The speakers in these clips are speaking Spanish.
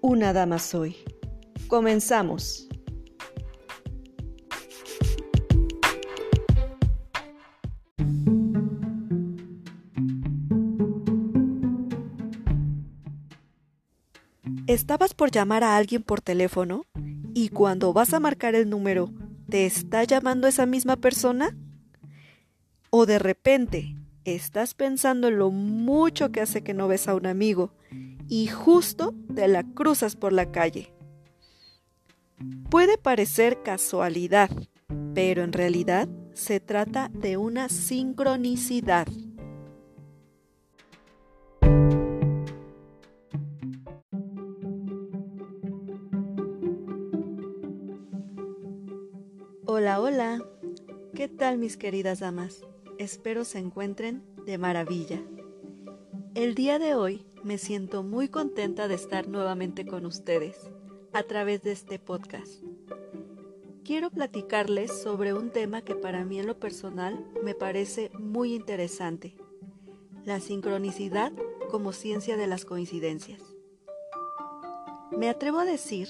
Una Dama Soy. Comenzamos. ¿Estabas por llamar a alguien por teléfono y cuando vas a marcar el número, te está llamando esa misma persona? ¿O de repente estás pensando en lo mucho que hace que no ves a un amigo y justo te la cruzas por la calle? Puede parecer casualidad, pero en realidad se trata de una sincronicidad. Hola, hola. ¿Qué tal mis queridas damas? Espero se encuentren de maravilla. El día de hoy me siento muy contenta de estar nuevamente con ustedes a través de este podcast. Quiero platicarles sobre un tema que para mí en lo personal me parece muy interesante, la sincronicidad como ciencia de las coincidencias. Me atrevo a decir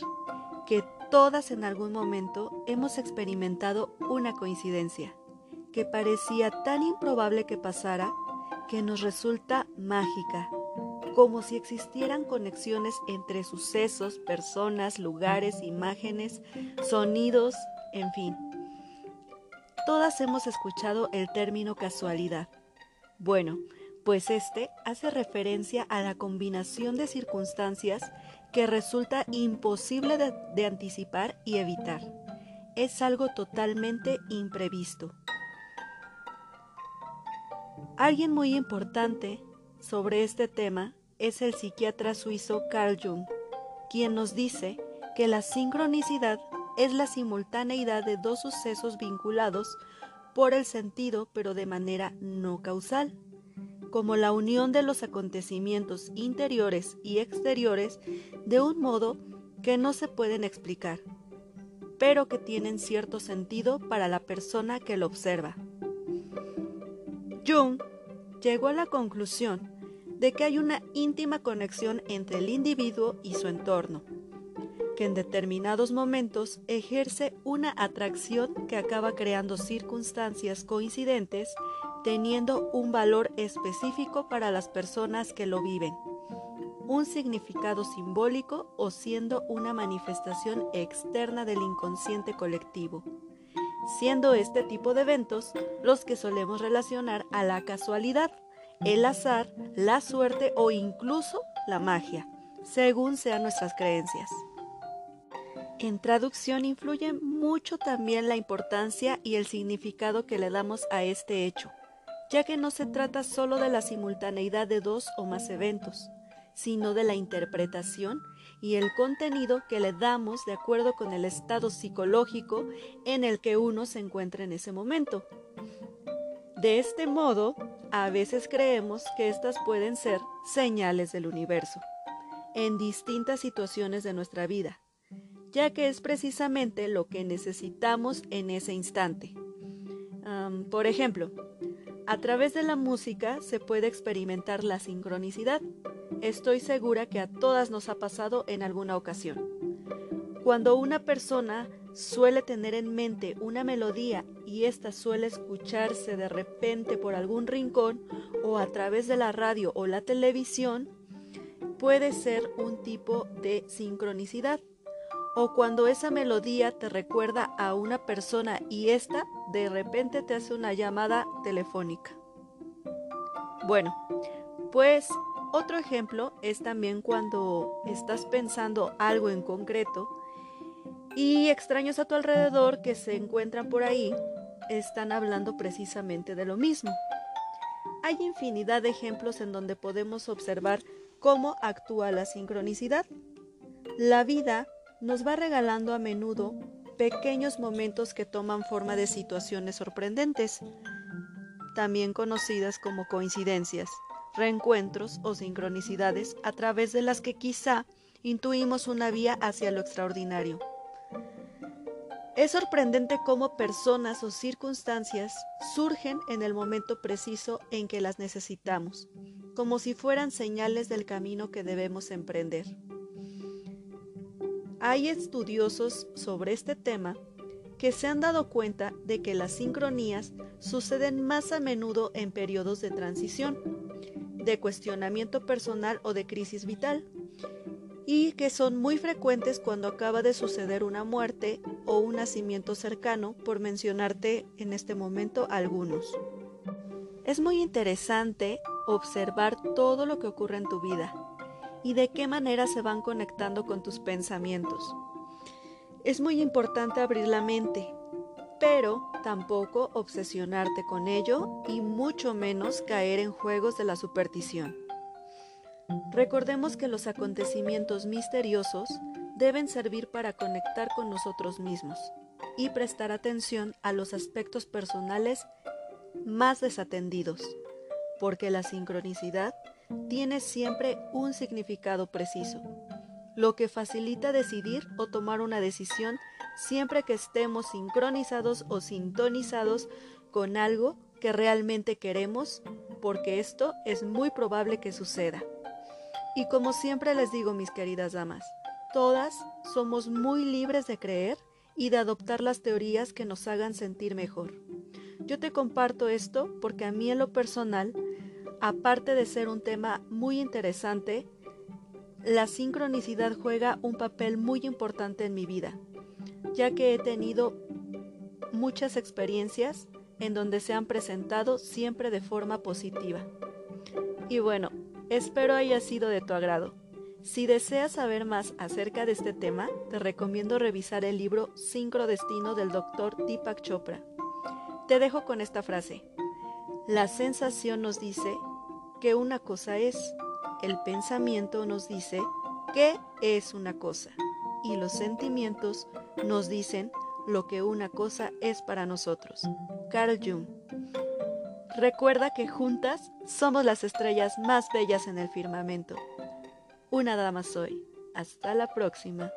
que todas en algún momento hemos experimentado una coincidencia que parecía tan improbable que pasara que nos resulta mágica, como si existieran conexiones entre sucesos, personas, lugares, imágenes, sonidos, en fin. Todas hemos escuchado el término casualidad. Bueno, pues este hace referencia a la combinación de circunstancias que resulta imposible de, anticipar y evitar. Es algo totalmente imprevisto. Alguien muy importante sobre este tema es el psiquiatra suizo Carl Jung, quien nos dice que la sincronicidad es la simultaneidad de dos sucesos vinculados por el sentido pero de manera no causal como la unión de los acontecimientos interiores y exteriores de un modo que no se pueden explicar, pero que tienen cierto sentido para la persona que lo observa. Jung llegó a la conclusión de que hay una íntima conexión entre el individuo y su entorno, que en determinados momentos ejerce una atracción que acaba creando circunstancias coincidentes teniendo un valor específico para las personas que lo viven, un significado simbólico o siendo una manifestación externa del inconsciente colectivo, siendo este tipo de eventos los que solemos relacionar a la casualidad, el azar, la suerte o incluso la magia, según sean nuestras creencias. En traducción influye mucho también la importancia y el significado que le damos a este hecho ya que no se trata solo de la simultaneidad de dos o más eventos, sino de la interpretación y el contenido que le damos de acuerdo con el estado psicológico en el que uno se encuentra en ese momento. De este modo, a veces creemos que estas pueden ser señales del universo en distintas situaciones de nuestra vida, ya que es precisamente lo que necesitamos en ese instante. por ejemplo, a través de la música se puede experimentar la sincronicidad. Estoy segura que a todas nos ha pasado en alguna ocasión. Cuando una persona suele tener en mente una melodía y ésta suele escucharse de repente por algún rincón o a través de la radio o la televisión, puede ser un tipo de sincronicidad o cuando esa melodía te recuerda a una persona y ésta de repente te hace una llamada telefónica. Bueno, pues otro ejemplo es también cuando estás pensando algo en concreto y extraños a tu alrededor que se encuentran por ahí están hablando precisamente de lo mismo. Hay infinidad de ejemplos en donde podemos observar cómo actúa la sincronicidad. La vida nos va regalando a menudo pequeños momentos que toman forma de situaciones sorprendentes, también conocidas como coincidencias, reencuentros o sincronicidades a través de las que quizá intuimos una vía hacia lo extraordinario. Es sorprendente cómo personas o circunstancias surgen en el momento preciso en que las necesitamos, como si fueran señales del camino que debemos emprender. Hay estudiosos sobre este tema que se han dado cuenta de que las sincronías suceden más a menudo en periodos de transición, de cuestionamiento personal o de crisis vital, y que son muy frecuentes cuando acaba de suceder una muerte o un nacimiento cercano, por mencionarte en este momento algunos. Es muy interesante observar todo lo que ocurre en tu vida y de qué manera se van conectando con tus pensamientos. Es muy importante abrir la mente, pero tampoco obsesionarte con ello y mucho menos caer en juegos de la superstición. Recordemos que los acontecimientos misteriosos deben servir para conectar con nosotros mismos y prestar atención a los aspectos personales más desatendidos, porque la sincronicidad tiene siempre un significado preciso, lo que facilita decidir o tomar una decisión siempre que estemos sincronizados o sintonizados con algo que realmente queremos, porque esto es muy probable que suceda. Y como siempre les digo, mis queridas damas, todas somos muy libres de creer y de adoptar las teorías que nos hagan sentir mejor. Yo te comparto esto porque a mí en lo personal, aparte de ser un tema muy interesante, la sincronicidad juega un papel muy importante en mi vida, ya que he tenido muchas experiencias en donde se han presentado siempre de forma positiva. Y bueno, Espero haya sido de tu agrado. Si deseas saber más acerca de este tema, te recomiendo revisar el libro Sincrodestino del Dr. Deepak Chopra. Te dejo con esta frase. La sensación nos dice que una cosa es, el pensamiento nos dice qué es una cosa y los sentimientos nos dicen lo que una cosa es para nosotros. Carl Jung. Recuerda que juntas somos las estrellas más bellas en el firmamento. Una dama soy. Hasta la próxima.